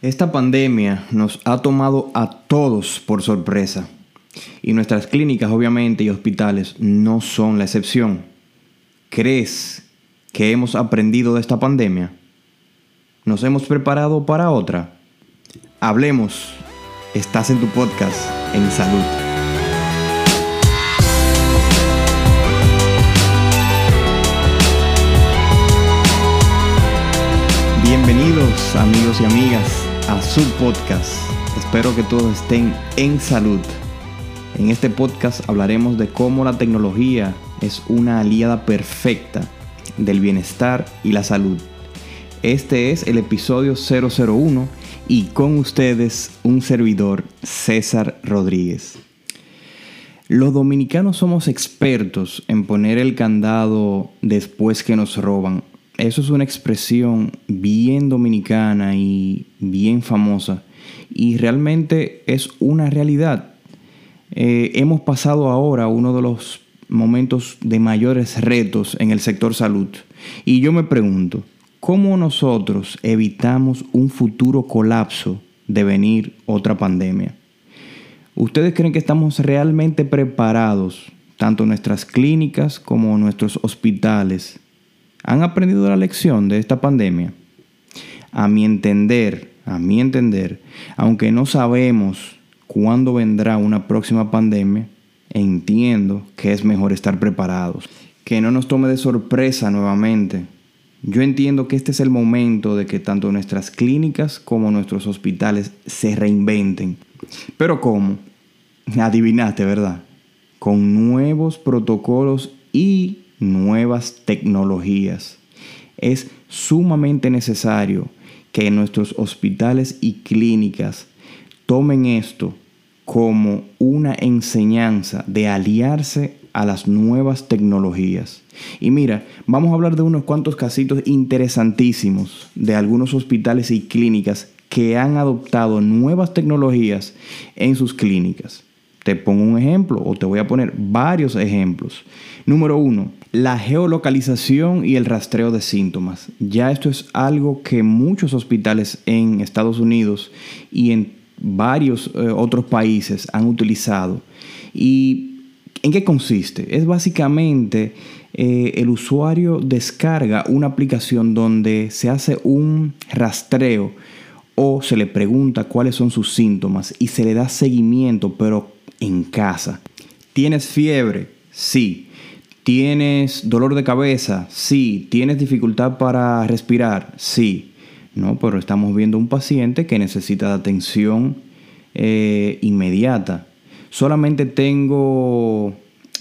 Esta pandemia nos ha tomado a todos por sorpresa y nuestras clínicas obviamente y hospitales no son la excepción. ¿Crees que hemos aprendido de esta pandemia? ¿Nos hemos preparado para otra? Hablemos. Estás en tu podcast en salud. Bienvenidos amigos y amigas a su podcast. Espero que todos estén en salud. En este podcast hablaremos de cómo la tecnología es una aliada perfecta del bienestar y la salud. Este es el episodio 001 y con ustedes un servidor, César Rodríguez. Los dominicanos somos expertos en poner el candado después que nos roban eso es una expresión bien dominicana y bien famosa. Y realmente es una realidad. Eh, hemos pasado ahora uno de los momentos de mayores retos en el sector salud. Y yo me pregunto, ¿cómo nosotros evitamos un futuro colapso de venir otra pandemia? ¿Ustedes creen que estamos realmente preparados, tanto nuestras clínicas como nuestros hospitales, ¿Han aprendido la lección de esta pandemia? A mi entender, a mi entender, aunque no sabemos cuándo vendrá una próxima pandemia, entiendo que es mejor estar preparados, que no nos tome de sorpresa nuevamente. Yo entiendo que este es el momento de que tanto nuestras clínicas como nuestros hospitales se reinventen. Pero ¿cómo? Adivinaste, ¿verdad? Con nuevos protocolos y nuevas tecnologías. Es sumamente necesario que nuestros hospitales y clínicas tomen esto como una enseñanza de aliarse a las nuevas tecnologías. Y mira, vamos a hablar de unos cuantos casitos interesantísimos de algunos hospitales y clínicas que han adoptado nuevas tecnologías en sus clínicas. Te pongo un ejemplo o te voy a poner varios ejemplos. Número uno, la geolocalización y el rastreo de síntomas. Ya esto es algo que muchos hospitales en Estados Unidos y en varios eh, otros países han utilizado. ¿Y en qué consiste? Es básicamente eh, el usuario descarga una aplicación donde se hace un rastreo o se le pregunta cuáles son sus síntomas y se le da seguimiento, pero en casa. ¿Tienes fiebre? Sí. ¿Tienes dolor de cabeza? Sí. ¿Tienes dificultad para respirar? Sí. No, pero estamos viendo un paciente que necesita atención eh, inmediata. Solamente tengo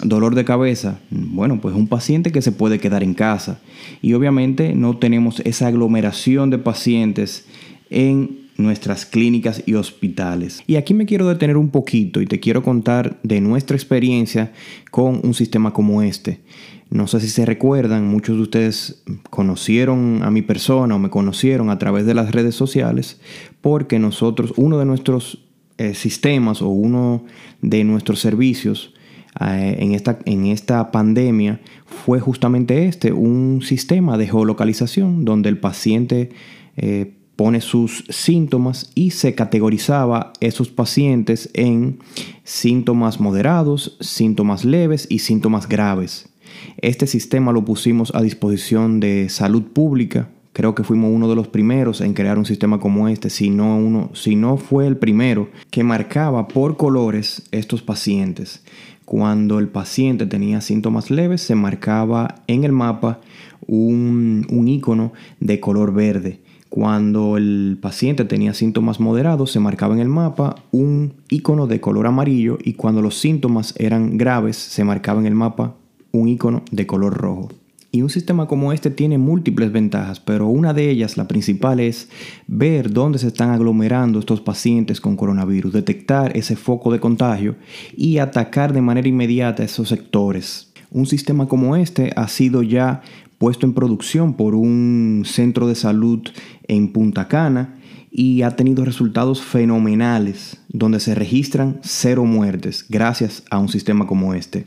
dolor de cabeza. Bueno, pues un paciente que se puede quedar en casa. Y obviamente no tenemos esa aglomeración de pacientes en nuestras clínicas y hospitales. Y aquí me quiero detener un poquito y te quiero contar de nuestra experiencia con un sistema como este. No sé si se recuerdan, muchos de ustedes conocieron a mi persona o me conocieron a través de las redes sociales porque nosotros, uno de nuestros eh, sistemas o uno de nuestros servicios eh, en, esta, en esta pandemia fue justamente este, un sistema de geolocalización donde el paciente eh, pone sus síntomas y se categorizaba esos pacientes en síntomas moderados, síntomas leves y síntomas graves. Este sistema lo pusimos a disposición de salud pública. Creo que fuimos uno de los primeros en crear un sistema como este, si no, uno, si no fue el primero, que marcaba por colores estos pacientes. Cuando el paciente tenía síntomas leves, se marcaba en el mapa un, un icono de color verde cuando el paciente tenía síntomas moderados, se marcaba en el mapa un icono de color amarillo y cuando los síntomas eran graves, se marcaba en el mapa un icono de color rojo. Y un sistema como este tiene múltiples ventajas, pero una de ellas, la principal, es ver dónde se están aglomerando estos pacientes con coronavirus, detectar ese foco de contagio y atacar de manera inmediata esos sectores. Un sistema como este ha sido ya puesto en producción por un centro de salud en Punta Cana y ha tenido resultados fenomenales donde se registran cero muertes gracias a un sistema como este.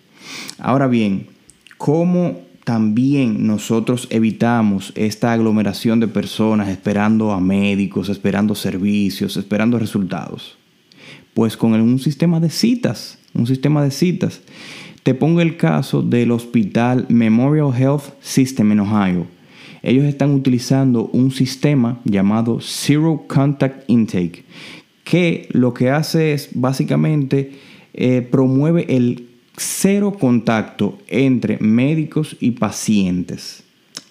Ahora bien, ¿cómo también nosotros evitamos esta aglomeración de personas esperando a médicos, esperando servicios, esperando resultados? Pues con un sistema de citas, un sistema de citas. Te pongo el caso del hospital Memorial Health System en Ohio. Ellos están utilizando un sistema llamado Zero Contact Intake, que lo que hace es básicamente eh, promueve el cero contacto entre médicos y pacientes.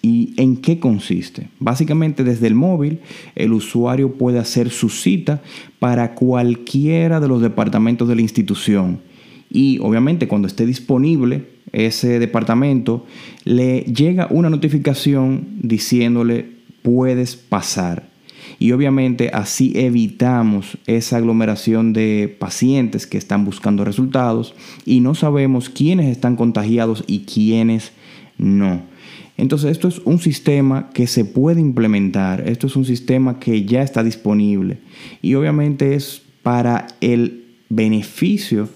¿Y en qué consiste? Básicamente desde el móvil el usuario puede hacer su cita para cualquiera de los departamentos de la institución. Y obviamente cuando esté disponible ese departamento, le llega una notificación diciéndole puedes pasar y obviamente así evitamos esa aglomeración de pacientes que están buscando resultados y no sabemos quiénes están contagiados y quiénes no. Entonces esto es un sistema que se puede implementar, esto es un sistema que ya está disponible y obviamente es para el beneficio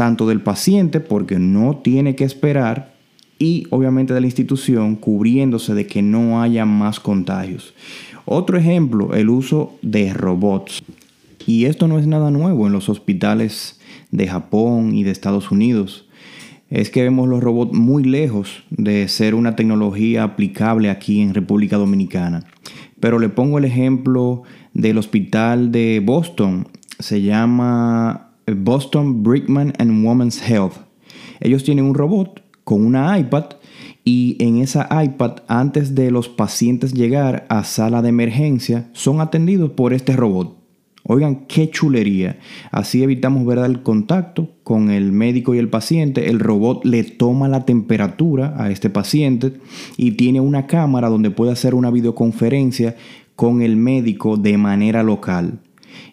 tanto del paciente porque no tiene que esperar y obviamente de la institución cubriéndose de que no haya más contagios. Otro ejemplo, el uso de robots. Y esto no es nada nuevo en los hospitales de Japón y de Estados Unidos. Es que vemos los robots muy lejos de ser una tecnología aplicable aquí en República Dominicana. Pero le pongo el ejemplo del hospital de Boston. Se llama Boston Brickman and Women's Health. Ellos tienen un robot con una iPad y en esa iPad, antes de los pacientes llegar a sala de emergencia, son atendidos por este robot. Oigan, qué chulería. Así evitamos ver el contacto con el médico y el paciente. El robot le toma la temperatura a este paciente y tiene una cámara donde puede hacer una videoconferencia con el médico de manera local.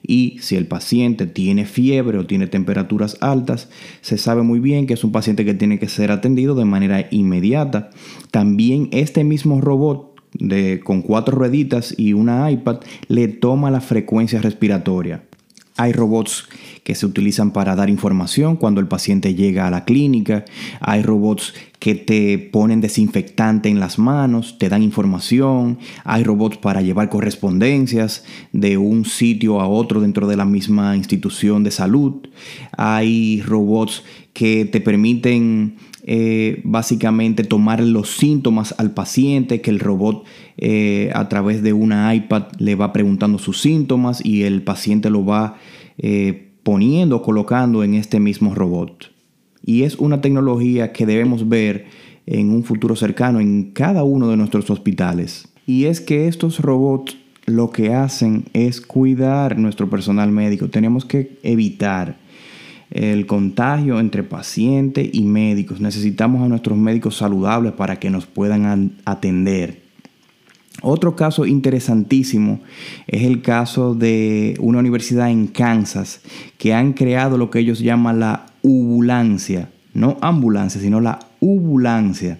Y si el paciente tiene fiebre o tiene temperaturas altas, se sabe muy bien que es un paciente que tiene que ser atendido de manera inmediata. También este mismo robot de, con cuatro rueditas y una iPad le toma la frecuencia respiratoria. Hay robots que se utilizan para dar información cuando el paciente llega a la clínica. Hay robots que te ponen desinfectante en las manos, te dan información. Hay robots para llevar correspondencias de un sitio a otro dentro de la misma institución de salud. Hay robots que te permiten eh, básicamente tomar los síntomas al paciente, que el robot eh, a través de una iPad le va preguntando sus síntomas y el paciente lo va eh, poniendo, colocando en este mismo robot. Y es una tecnología que debemos ver en un futuro cercano en cada uno de nuestros hospitales. Y es que estos robots lo que hacen es cuidar nuestro personal médico. Tenemos que evitar el contagio entre pacientes y médicos. Necesitamos a nuestros médicos saludables para que nos puedan atender. Otro caso interesantísimo es el caso de una universidad en Kansas que han creado lo que ellos llaman la ubulancia, no ambulancia, sino la ubulancia.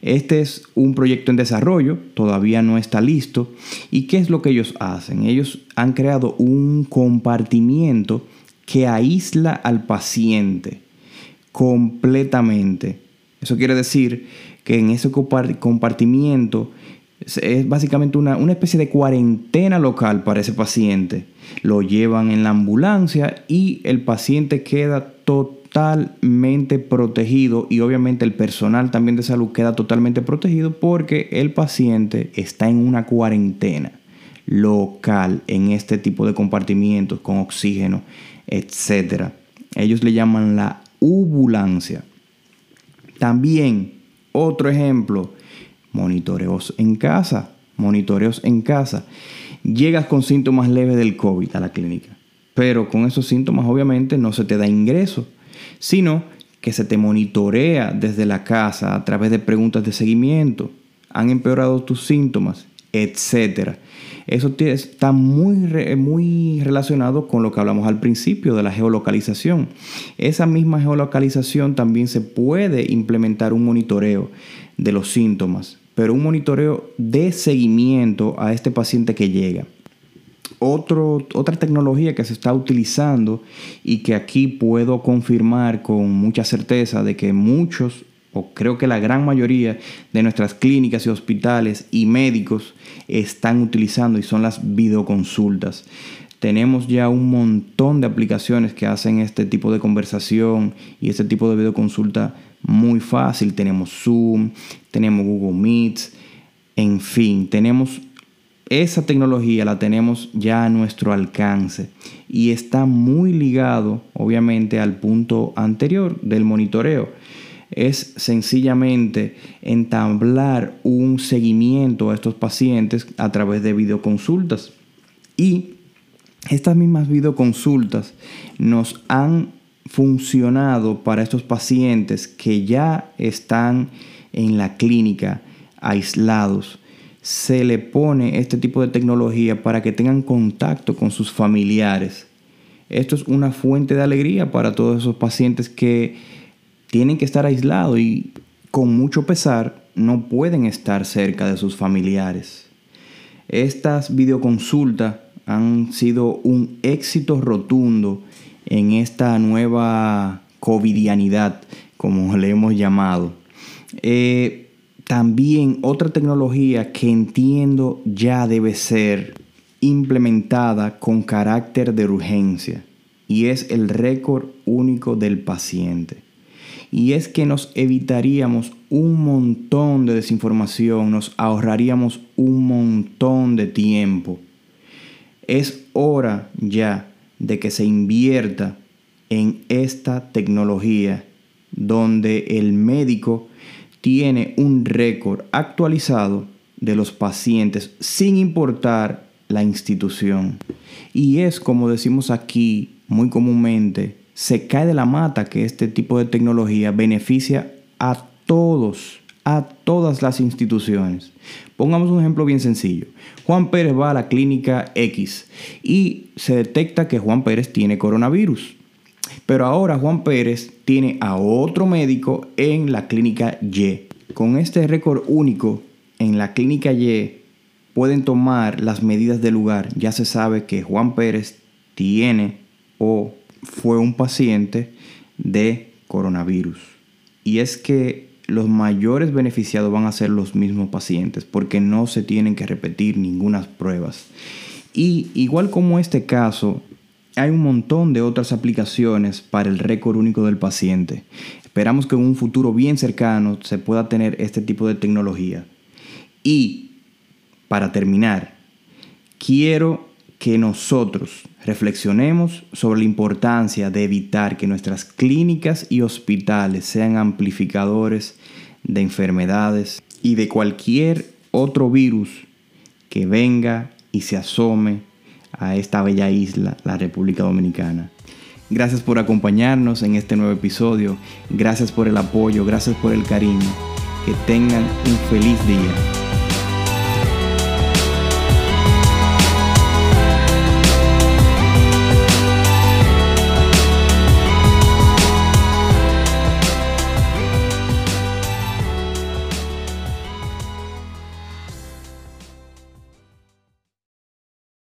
Este es un proyecto en desarrollo, todavía no está listo. ¿Y qué es lo que ellos hacen? Ellos han creado un compartimiento que aísla al paciente completamente. Eso quiere decir que en ese compartimiento es básicamente una, una, especie de cuarentena local para ese paciente. Lo llevan en la ambulancia y el paciente queda totalmente protegido y obviamente el personal también de salud queda totalmente protegido porque el paciente está en una cuarentena local en este tipo de compartimientos con oxígeno etc. Ellos le llaman la ubulancia. También, otro ejemplo, monitoreos en casa. Monitoreos en casa. Llegas con síntomas leves del COVID a la clínica, pero con esos síntomas obviamente no se te da ingreso, sino que se te monitorea desde la casa a través de preguntas de seguimiento. Han empeorado tus síntomas, etcétera. Eso está muy, muy relacionado con lo que hablamos al principio de la geolocalización. Esa misma geolocalización también se puede implementar un monitoreo de los síntomas, pero un monitoreo de seguimiento a este paciente que llega. otra tecnología que se está utilizando y que aquí puedo confirmar con mucha certeza de que muchos o creo que la gran mayoría de nuestras clínicas y hospitales y médicos están utilizando y son las videoconsultas. Tenemos ya un montón de aplicaciones que hacen este tipo de conversación y este tipo de videoconsulta muy fácil. Tenemos Zoom, tenemos Google Meets, en fin, tenemos esa tecnología la tenemos ya a nuestro alcance y está muy ligado obviamente al punto anterior del monitoreo. Es sencillamente entablar un seguimiento a estos pacientes a través de videoconsultas. Y estas mismas videoconsultas nos han funcionado para estos pacientes que ya están en la clínica aislados se le pone este tipo de tecnología para que tengan contacto con sus familiares. Esto es una fuente de alegría para todos esos pacientes que tienen que estar aislados y con mucho pesar no pueden estar cerca de sus familiares. Estas videoconsultas han sido un éxito rotundo en esta nueva covidianidad, como le hemos llamado. Eh, también otra tecnología que entiendo ya debe ser implementada con carácter de urgencia y es el récord único del paciente. Y es que nos evitaríamos un montón de desinformación, nos ahorraríamos un montón de tiempo. Es hora ya de que se invierta en esta tecnología donde el médico tiene un récord actualizado de los pacientes sin importar la institución. Y es como decimos aquí muy comúnmente, se cae de la mata que este tipo de tecnología beneficia a todos, a todas las instituciones. Pongamos un ejemplo bien sencillo. Juan Pérez va a la clínica X y se detecta que Juan Pérez tiene coronavirus. Pero ahora Juan Pérez tiene a otro médico en la clínica Y. Con este récord único en la clínica Y pueden tomar las medidas del lugar. Ya se sabe que Juan Pérez tiene o fue un paciente de coronavirus. Y es que los mayores beneficiados van a ser los mismos pacientes porque no se tienen que repetir ninguna pruebas. Y igual como este caso, hay un montón de otras aplicaciones para el récord único del paciente. Esperamos que en un futuro bien cercano se pueda tener este tipo de tecnología. Y para terminar, quiero que nosotros reflexionemos sobre la importancia de evitar que nuestras clínicas y hospitales sean amplificadores de enfermedades y de cualquier otro virus que venga y se asome a esta bella isla, la República Dominicana. Gracias por acompañarnos en este nuevo episodio. Gracias por el apoyo, gracias por el cariño. Que tengan un feliz día.